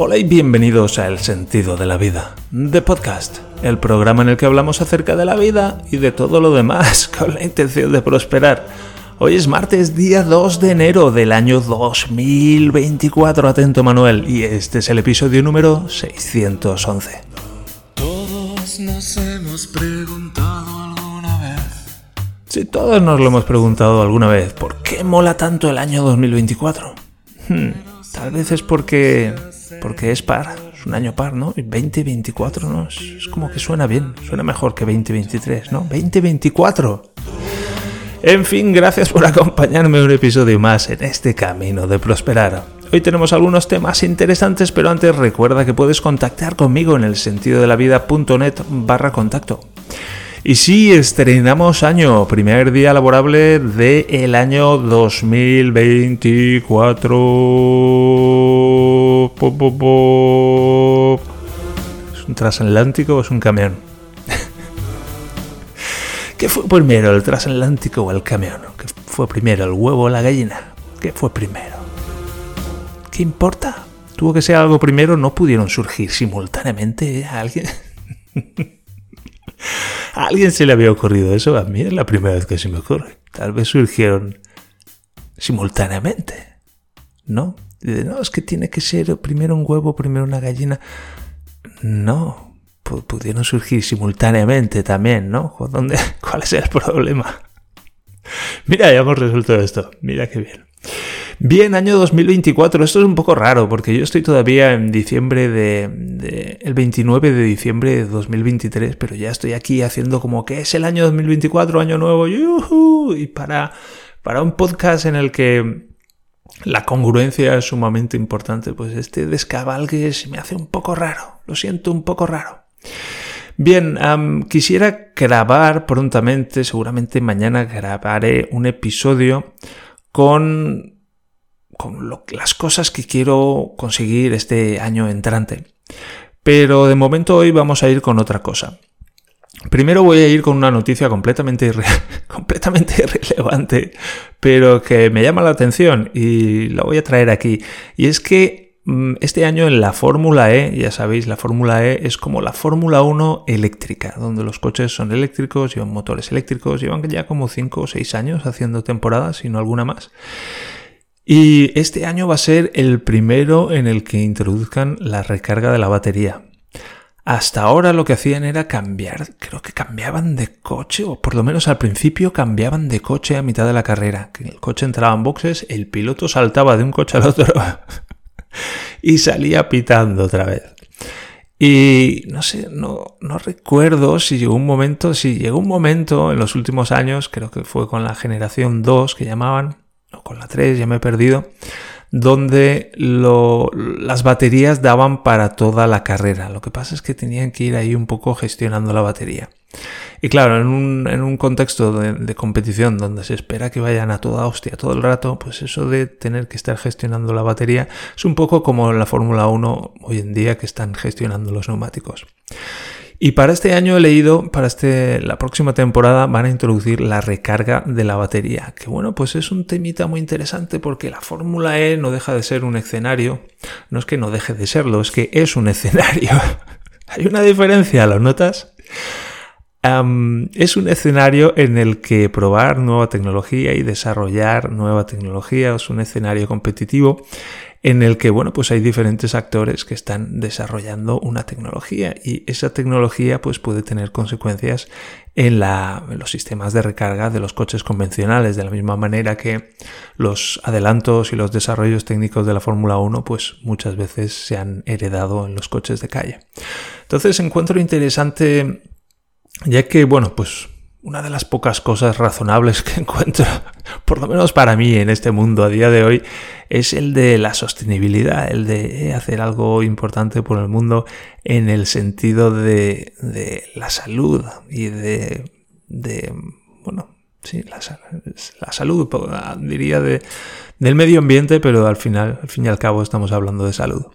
Hola y bienvenidos a El Sentido de la Vida, The Podcast, el programa en el que hablamos acerca de la vida y de todo lo demás con la intención de prosperar. Hoy es martes, día 2 de enero del año 2024, atento Manuel, y este es el episodio número 611. Todos nos hemos preguntado alguna vez. Si todos nos lo hemos preguntado alguna vez, ¿por qué mola tanto el año 2024? Hmm, tal vez es porque porque es par, es un año par, ¿no? 2024, ¿no? Es, como que suena bien, suena mejor que 2023, ¿no? 2024. En fin, gracias por acompañarme un episodio más en este camino de prosperar. Hoy tenemos algunos temas interesantes, pero antes recuerda que puedes contactar conmigo en el sentido de la vida.net barra contacto. Y sí, estrenamos año, primer día laborable del el año 2024. ¿Es un transatlántico o es un camión? ¿Qué fue primero, el transatlántico o el camión? ¿Qué fue primero, el huevo o la gallina? ¿Qué fue primero? ¿Qué importa? Tuvo que ser algo primero, no pudieron surgir simultáneamente alguien. ¿A alguien se le había ocurrido eso? A mí es la primera vez que se me ocurre. Tal vez surgieron simultáneamente. ¿No? no, es que tiene que ser primero un huevo, primero una gallina. No, pudieron surgir simultáneamente también, ¿no? ¿Dónde, ¿Cuál es el problema? Mira, ya hemos resuelto esto. Mira qué bien. Bien, año 2024. Esto es un poco raro porque yo estoy todavía en diciembre de, el 29 de diciembre de 2023, pero ya estoy aquí haciendo como que es el año 2024, año nuevo, y para para un podcast en el que la congruencia es sumamente importante, pues este descabalgue se me hace un poco raro. Lo siento un poco raro. Bien, quisiera grabar prontamente, seguramente mañana grabaré un episodio con con las cosas que quiero conseguir este año entrante. Pero de momento hoy vamos a ir con otra cosa. Primero voy a ir con una noticia completamente, completamente irrelevante, pero que me llama la atención y la voy a traer aquí. Y es que mm, este año en la Fórmula E, ya sabéis, la Fórmula E es como la Fórmula 1 eléctrica, donde los coches son eléctricos, llevan motores eléctricos, llevan ya como 5 o 6 años haciendo temporadas, si no alguna más. Y este año va a ser el primero en el que introduzcan la recarga de la batería. Hasta ahora lo que hacían era cambiar, creo que cambiaban de coche, o por lo menos al principio cambiaban de coche a mitad de la carrera. El coche entraba en boxes, el piloto saltaba de un coche al otro y salía pitando otra vez. Y no sé, no, no recuerdo si llegó un momento, si llegó un momento en los últimos años, creo que fue con la generación 2 que llamaban, con la 3, ya me he perdido, donde las baterías daban para toda la carrera. Lo que pasa es que tenían que ir ahí un poco gestionando la batería. Y claro, en un, contexto de, de, competición donde se espera que vayan a toda hostia todo el rato, pues eso de tener que estar gestionando la batería es un poco como la Fórmula 1 hoy en día que están gestionando los neumáticos. Y para este año he leído, para este, la próxima temporada van a introducir la recarga de la batería. Que bueno, pues es un temita muy interesante porque la Fórmula E no deja de ser un escenario. No es que no deje de serlo, es que es un escenario. Hay una diferencia, ¿lo notas? es un escenario en el que probar nueva tecnología y desarrollar nueva tecnología es un escenario competitivo en el que, bueno, pues hay diferentes actores que están desarrollando una tecnología y esa tecnología pues puede tener consecuencias en, la, los sistemas de recarga de los coches convencionales, de la misma manera que los adelantos y los desarrollos técnicos de la Fórmula 1 pues muchas veces se han heredado en los coches de calle. Entonces encuentro interesante ya que, bueno, pues una de las pocas cosas razonables que encuentro, por lo menos para mí en este mundo a día de hoy, es el de la sostenibilidad, el de hacer algo importante por el mundo en el sentido de, la salud y de, bueno, sí, la, la, salud, diría, de, del medio ambiente, pero al final, al fin y al cabo, estamos hablando de salud.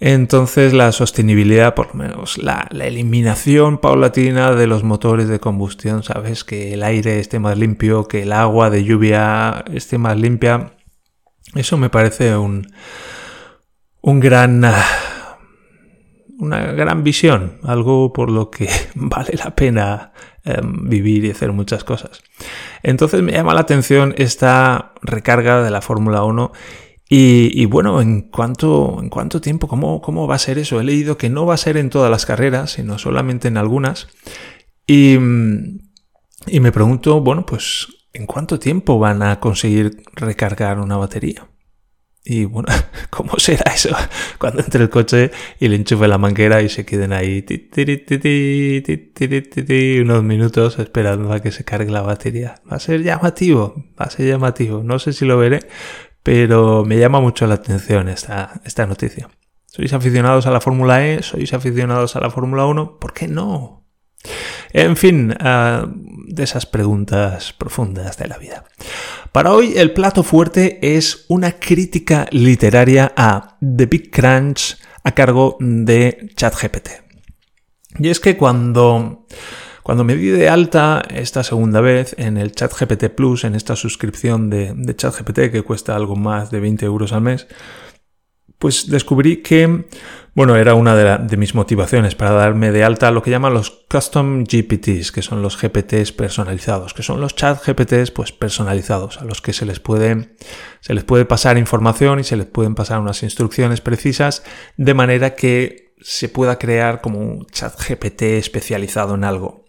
Entonces la sostenibilidad, por lo menos la, eliminación paulatina de los motores de combustión, sabes, que el aire esté más limpio, que el agua de lluvia esté más limpia, eso me parece un, un gran una gran visión, algo por lo que vale la pena em, vivir y hacer muchas cosas. Entonces me llama la atención esta recarga de la Fórmula 1 y, bueno, ¿en cuánto, ¿en cuánto tiempo? ¿Cómo, ¿Cómo va a ser eso? He leído que no va a ser en todas las carreras, sino solamente en algunas. Y, y me pregunto, bueno, pues, ¿en cuánto tiempo van a conseguir recargar una batería? Y bueno, ¿cómo será eso? Cuando entre el coche y le enchufe la manguera y se queden ahí unos minutos esperando a que se cargue la batería. Va a ser llamativo, va a ser llamativo. No sé si lo veré, pero me llama mucho la atención esta, esta noticia. ¿Sois aficionados a la Fórmula E? ¿Sois aficionados a la Fórmula 1? ¿Por qué no? En fin, ah, de esas preguntas profundas de la vida. Para hoy el plato fuerte es una crítica literaria a The Big Crunch a cargo de ChatGPT. Y es que cuando, cuando me di de alta esta segunda vez en el ChatGPT Plus, en esta suscripción de, de ChatGPT que cuesta algo más de 20 euros al mes, pues descubrí que, bueno, era una de, mis motivaciones para darme de alta lo que llaman los Custom GPTs, que son los GPTs personalizados, que son los chat GPTs pues personalizados, a los que se les puede, se les puede pasar información y se les pueden pasar unas instrucciones precisas de manera que se pueda crear como un chat GPT especializado en algo.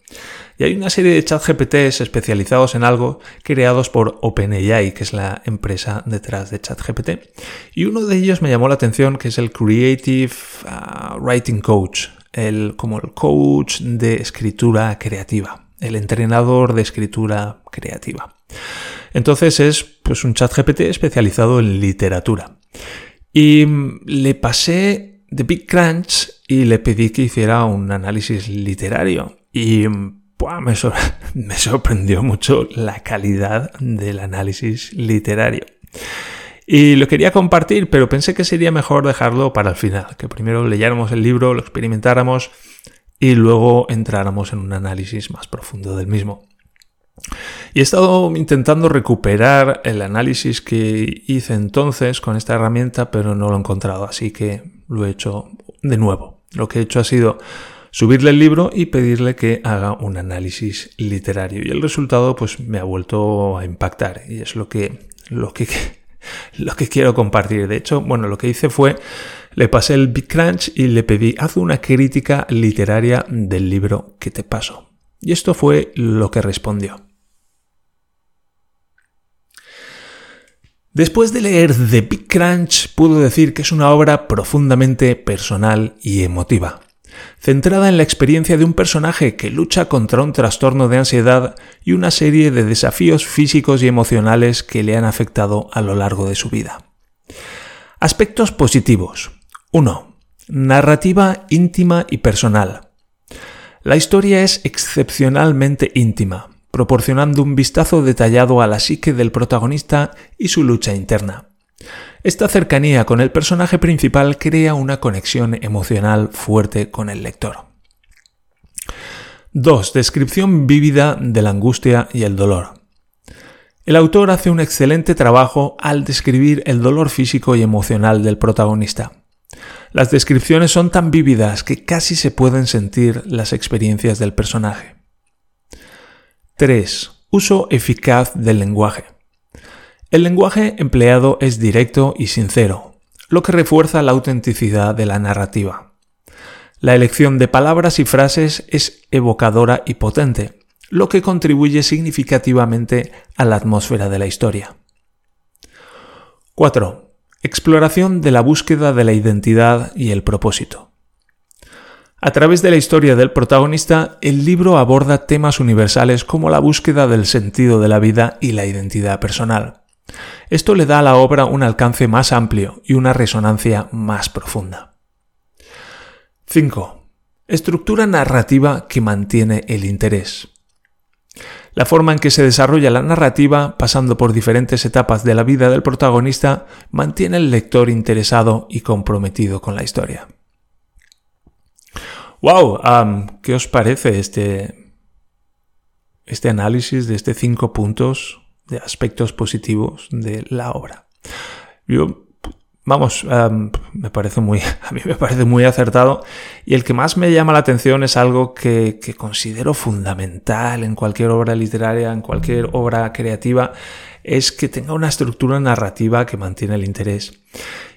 Y hay una serie de chat GPTs especializados en algo creados por OpenAI, que es la empresa detrás de ChatGPT. Y uno de ellos me llamó la atención, que es el Creative ah, Writing Coach, el, como el coach de escritura creativa, el entrenador de escritura creativa. Entonces es pues, un chat GPT especializado en literatura. Y le pasé de Big Crunch y le pedí que hiciera un análisis literario. Y me, sorprendió mucho la calidad del análisis literario. Y lo quería compartir, pero pensé que sería mejor dejarlo para el final, que primero leyéramos el libro, lo experimentáramos y luego entráramos en un análisis más profundo del mismo. Y he estado intentando recuperar el análisis que hice entonces con esta herramienta, pero no lo he encontrado, así que lo he hecho de nuevo. Lo que he hecho ha sido subirle el libro y pedirle que haga un análisis literario. Y el resultado pues me ha vuelto a impactar y es lo que, lo que, lo que quiero compartir. De hecho, bueno, lo que hice fue, le pasé el Big Crunch y le pedí, haz una crítica literaria del libro que te paso. Y esto fue lo que respondió. Después de leer The Big Crunch, puedo decir que es una obra profundamente personal y emotiva centrada en la experiencia de un personaje que lucha contra un trastorno de ansiedad y una serie de desafíos físicos y emocionales que le han afectado a lo largo de su vida. Aspectos positivos. 1. Narrativa íntima y personal. La historia es excepcionalmente íntima, proporcionando un vistazo detallado a la psique del protagonista y su lucha interna. Esta cercanía con el personaje principal crea una conexión emocional fuerte con el lector. 2. Descripción vívida de la angustia y el dolor. El autor hace un excelente trabajo al describir el dolor físico y emocional del protagonista. Las descripciones son tan vívidas que casi se pueden sentir las experiencias del personaje. 3. Uso eficaz del lenguaje. El lenguaje empleado es directo y sincero, lo que refuerza la autenticidad de la narrativa. La elección de palabras y frases es evocadora y potente, lo que contribuye significativamente a la atmósfera de la historia. 4. Exploración de la búsqueda de la identidad y el propósito. A través de la historia del protagonista, el libro aborda temas universales como la búsqueda del sentido de la vida y la identidad personal. Esto le da a la obra un alcance más amplio y una resonancia más profunda. 5. Estructura narrativa que mantiene el interés. La forma en que se desarrolla la narrativa, pasando por diferentes etapas de la vida del protagonista, mantiene al lector interesado y comprometido con la historia. ¡Wow! ¿Qué os parece este, este análisis de estos cinco puntos de aspectos positivos de la obra. Yo vamos, me parece muy, a mí me parece muy acertado. Y el que más me llama la atención es algo que, que considero fundamental en cualquier obra literaria, en cualquier obra creativa, es que tenga una estructura narrativa que mantiene el interés.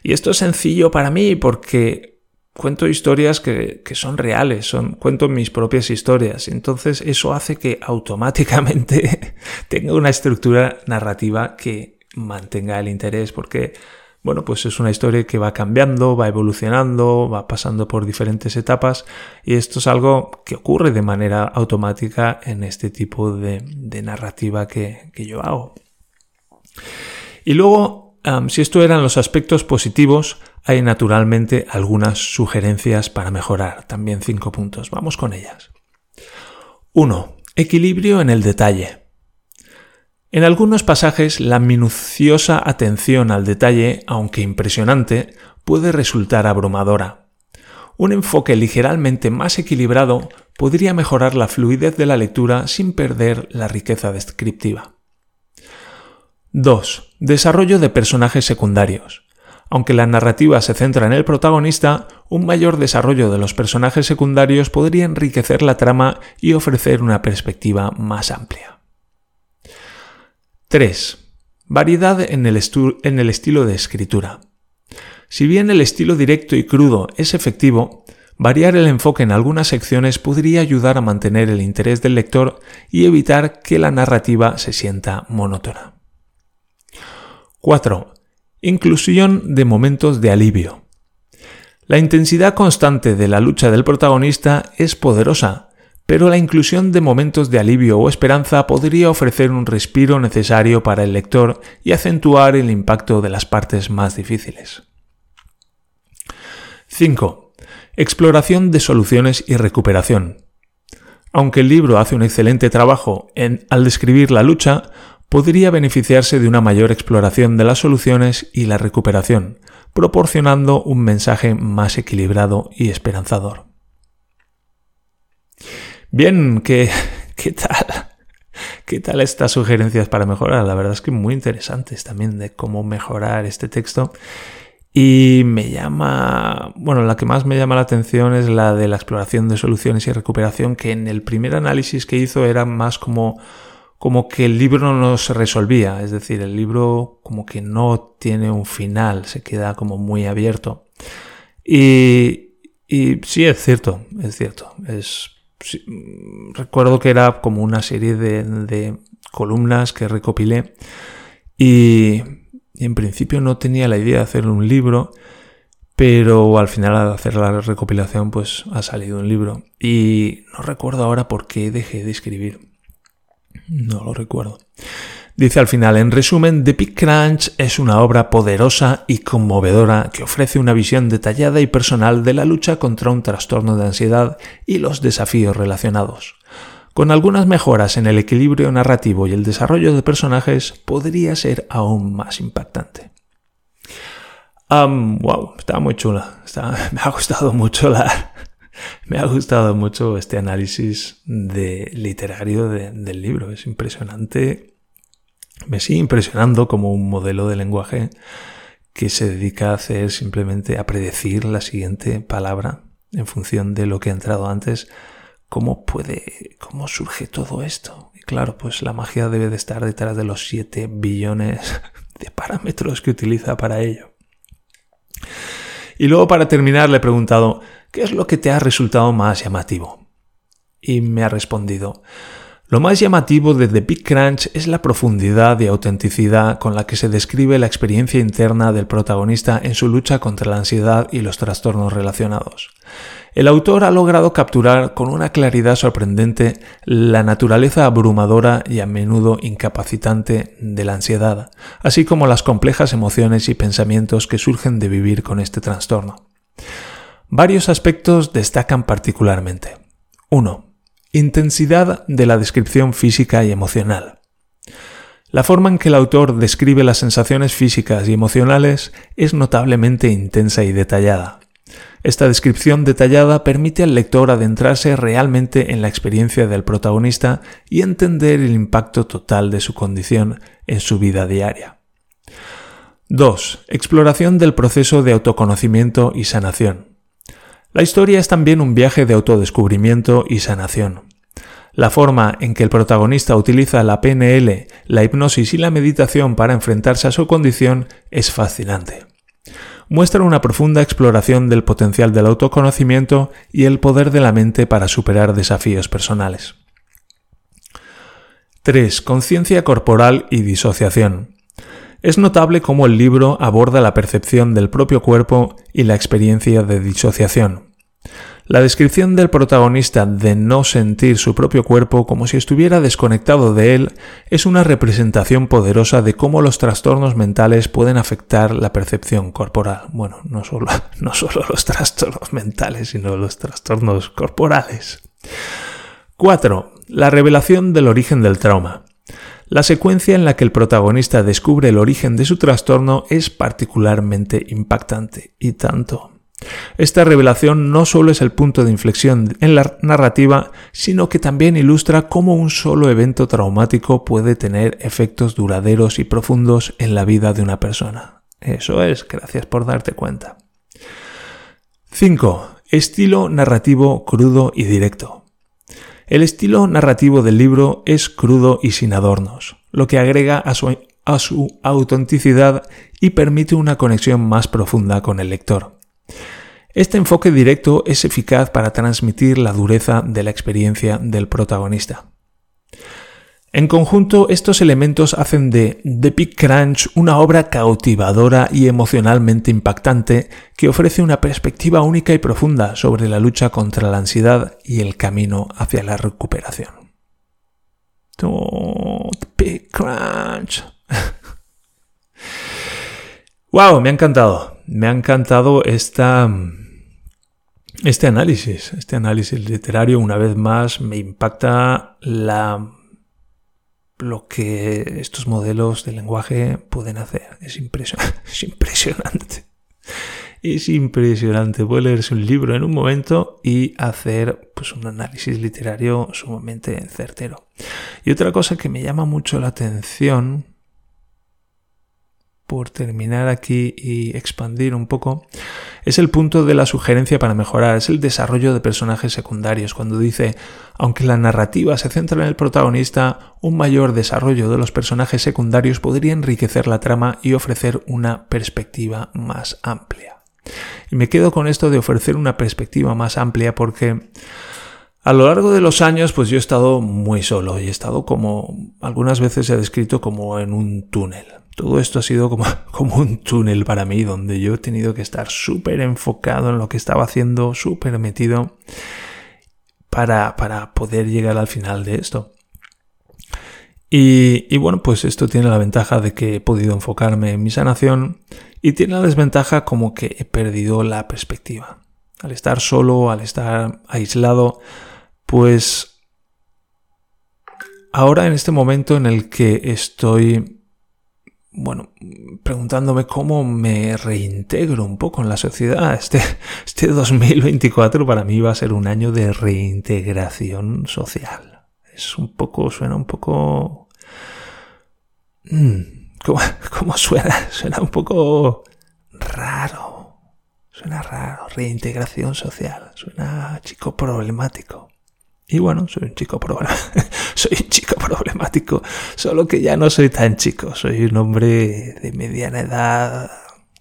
Y esto es sencillo para mí porque cuento historias que, que, son reales, son, cuento mis propias historias. Entonces eso hace que automáticamente tenga una estructura narrativa que mantenga el interés porque bueno, pues es una historia que va cambiando, va evolucionando, va pasando por diferentes etapas y esto es algo que ocurre de manera automática en este tipo de, narrativa que, yo hago. Y luego, si esto eran los aspectos positivos, hay naturalmente algunas sugerencias para mejorar, también cinco puntos. Vamos con ellas. 1. Equilibrio en el detalle. En algunos pasajes la minuciosa atención al detalle, aunque impresionante, puede resultar abrumadora. Un enfoque ligeramente más equilibrado podría mejorar la fluidez de la lectura sin perder la riqueza descriptiva. 2. Desarrollo de personajes secundarios. Aunque la narrativa se centra en el protagonista, un mayor desarrollo de los personajes secundarios podría enriquecer la trama y ofrecer una perspectiva más amplia. 3. Variedad en el, estilo de escritura. Si bien el estilo directo y crudo es efectivo, variar el enfoque en algunas secciones podría ayudar a mantener el interés del lector y evitar que la narrativa se sienta monótona. 4. Inclusión de momentos de alivio. La intensidad constante de la lucha del protagonista es poderosa, pero la inclusión de momentos de alivio o esperanza podría ofrecer un respiro necesario para el lector y acentuar el impacto de las partes más difíciles. 5. Exploración de soluciones y recuperación. Aunque el libro hace un excelente trabajo en, al describir la lucha, podría beneficiarse de una mayor exploración de las soluciones y la recuperación, proporcionando un mensaje más equilibrado y esperanzador. Bien, ¿qué, qué tal? ¿Qué tal estas sugerencias para mejorar? La verdad es que muy interesantes también de cómo mejorar este texto. Y me llama, bueno, la que más me llama la atención es la de la exploración de soluciones y recuperación, que en el primer análisis que hizo era más como, como que el libro no se resolvía, es decir, el libro como que no tiene un final, se queda como muy abierto. Y, y sí, es cierto, es cierto, es recuerdo que era como una serie de, columnas que recopilé y, en principio no tenía la idea de hacer un libro, pero al final al hacer la recopilación pues ha salido un libro y no recuerdo ahora por qué dejé de escribir. No lo recuerdo. Dice al final, en resumen, The Big Crunch es una obra poderosa y conmovedora que ofrece una visión detallada y personal de la lucha contra un trastorno de ansiedad y los desafíos relacionados. Con algunas mejoras en el equilibrio narrativo y el desarrollo de personajes, podría ser aún más impactante. wow, está muy chula. me ha gustado mucho la, me ha gustado mucho este análisis literario del libro. Es impresionante me sigue impresionando como un modelo de lenguaje que se dedica a hacer simplemente a predecir la siguiente palabra en función de lo que ha entrado antes. ¿Cómo puede, cómo surge todo esto? Y claro, pues la magia debe de estar detrás de los 7 billones de parámetros que utiliza para ello. Y luego para terminar le he preguntado, ¿qué es lo que te ha resultado más llamativo? Y me ha respondido, lo más llamativo de The Big Crunch es la profundidad y autenticidad con la que se describe la experiencia interna del protagonista en su lucha contra la ansiedad y los trastornos relacionados. El autor ha logrado capturar con una claridad sorprendente la naturaleza abrumadora y a menudo incapacitante de la ansiedad, así como las complejas emociones y pensamientos que surgen de vivir con este trastorno. Varios aspectos destacan particularmente. 1. Intensidad de la descripción física y emocional. La forma en que el autor describe las sensaciones físicas y emocionales es notablemente intensa y detallada. Esta descripción detallada permite al lector adentrarse realmente en la experiencia del protagonista y entender el impacto total de su condición en su vida diaria. 2. Exploración del proceso de autoconocimiento y sanación. La historia es también un viaje de autodescubrimiento y sanación. La forma en que el protagonista utiliza la PNL, la hipnosis y la meditación para enfrentarse a su condición es fascinante. Muestra una profunda exploración del potencial del autoconocimiento y el poder de la mente para superar desafíos personales. 3. Conciencia corporal y disociación. Es notable cómo el libro aborda la percepción del propio cuerpo y la experiencia de disociación. La descripción del protagonista de no sentir su propio cuerpo como si estuviera desconectado de él es una representación poderosa de cómo los trastornos mentales pueden afectar la percepción corporal. Bueno, no solo, no solo los trastornos mentales, sino los trastornos corporales. 4. La revelación del origen del trauma. La secuencia en la que el protagonista descubre el origen de su trastorno es particularmente impactante, y tanto. Esta revelación no solo es el punto de inflexión en la narrativa, sino que también ilustra cómo un solo evento traumático puede tener efectos duraderos y profundos en la vida de una persona. Eso es, gracias por darte cuenta. 5. Estilo narrativo crudo y directo. El estilo narrativo del libro es crudo y sin adornos, lo que agrega a su, autenticidad y permite una conexión más profunda con el lector. Este enfoque directo es eficaz para transmitir la dureza de la experiencia del protagonista. En conjunto, estos elementos hacen de The Big Crunch una obra cautivadora y emocionalmente impactante que ofrece una perspectiva única y profunda sobre la lucha contra la ansiedad y el camino hacia la recuperación. Oh, The Big Crunch. wow, me ha encantado. Me ha encantado esta este análisis, este análisis literario, una vez más, me impacta la, lo que estos modelos de lenguaje pueden hacer. Es, impresionante. Es impresionante. Es impresionante. Puede leerse un libro en un momento y hacer pues, un análisis literario sumamente certero. Y otra cosa que me llama mucho la atención, por terminar aquí y expandir un poco, es el punto de la sugerencia para mejorar, es el desarrollo de personajes secundarios, cuando dice, aunque la narrativa se centra en el protagonista, un mayor desarrollo de los personajes secundarios podría enriquecer la trama y ofrecer una perspectiva más amplia. Y me quedo con esto de ofrecer una perspectiva más amplia porque a lo largo de los años, pues yo he estado muy solo y he estado como, algunas veces he descrito como en un túnel. Todo esto ha sido como, un túnel para mí, donde yo he tenido que estar súper enfocado en lo que estaba haciendo, súper metido para, para poder llegar al final de esto. Y, y, bueno, pues esto tiene la ventaja de que he podido enfocarme en mi sanación y tiene la desventaja como que he perdido la perspectiva. Al estar solo, al estar aislado, pues ahora en este momento en el que estoy bueno, preguntándome cómo me reintegro un poco en la sociedad. Este, este 2024 para mí va a ser un año de reintegración social. Es un poco, suena un poco... Mm, ¿cómo, suena? Suena un poco raro. Suena raro. Reintegración social. Suena chico problemático. Y bueno, soy un chico soy un chico problemático. Solo que ya no soy tan chico. Soy un hombre de mediana edad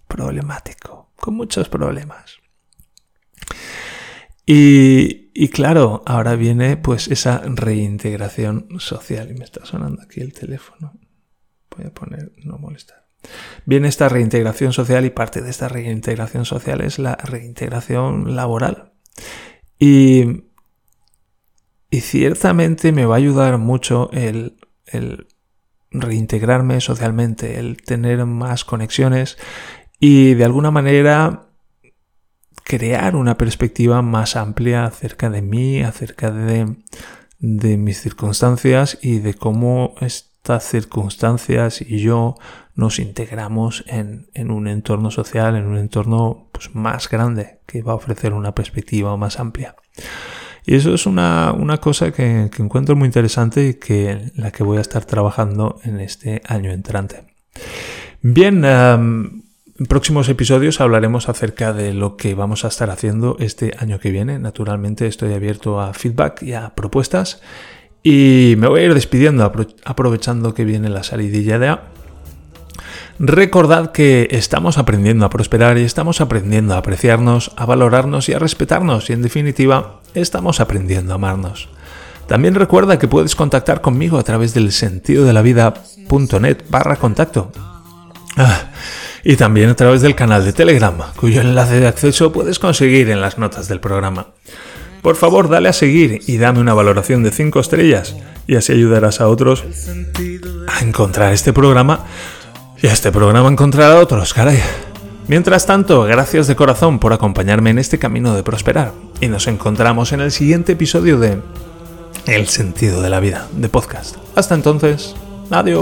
problemático. Con muchos problemas. Y, y claro, ahora viene pues esa reintegración social. Y me está sonando aquí el teléfono. Voy a poner no molestar. Viene esta reintegración social y parte de esta reintegración social es la reintegración laboral. Y y ciertamente me va a ayudar mucho el, reintegrarme socialmente, el tener más conexiones y de alguna manera crear una perspectiva más amplia acerca de mí, acerca de, de mis circunstancias y de cómo estas circunstancias y yo nos integramos en, en un entorno social, en un entorno pues, más grande que va a ofrecer una perspectiva más amplia. Y eso es una, cosa que, encuentro muy interesante y que la que voy a estar trabajando en este año entrante. Bien, em, en próximos episodios hablaremos acerca de lo que vamos a estar haciendo este año que viene. Naturalmente estoy abierto a feedback y a propuestas. Y me voy a ir despidiendo aprovechando que viene la salidilla de A. Recordad que estamos aprendiendo a prosperar y estamos aprendiendo a apreciarnos, a valorarnos y a respetarnos y en definitiva estamos aprendiendo a amarnos. También recuerda que puedes contactar conmigo a través del sentido de la vida.net barra contacto. Ah, y también a través del canal de Telegram, cuyo enlace de acceso puedes conseguir en las notas del programa. Por favor, dale a seguir y dame una valoración de 5 estrellas y así ayudarás a otros a encontrar este programa y a este programa encontrar a otros, caray. Mientras tanto, gracias de corazón por acompañarme en este camino de prosperar y nos encontramos en el siguiente episodio de El sentido de la vida de podcast. Hasta entonces, adiós.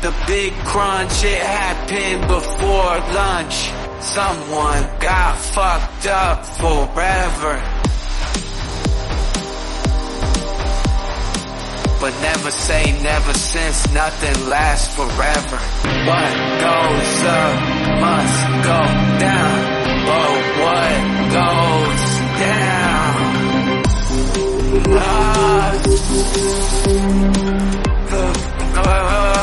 The big crunch, it happened before lunch. Someone got fucked up forever. But never say never since nothing lasts forever. What goes up must go down. But what goes down lost. Uh,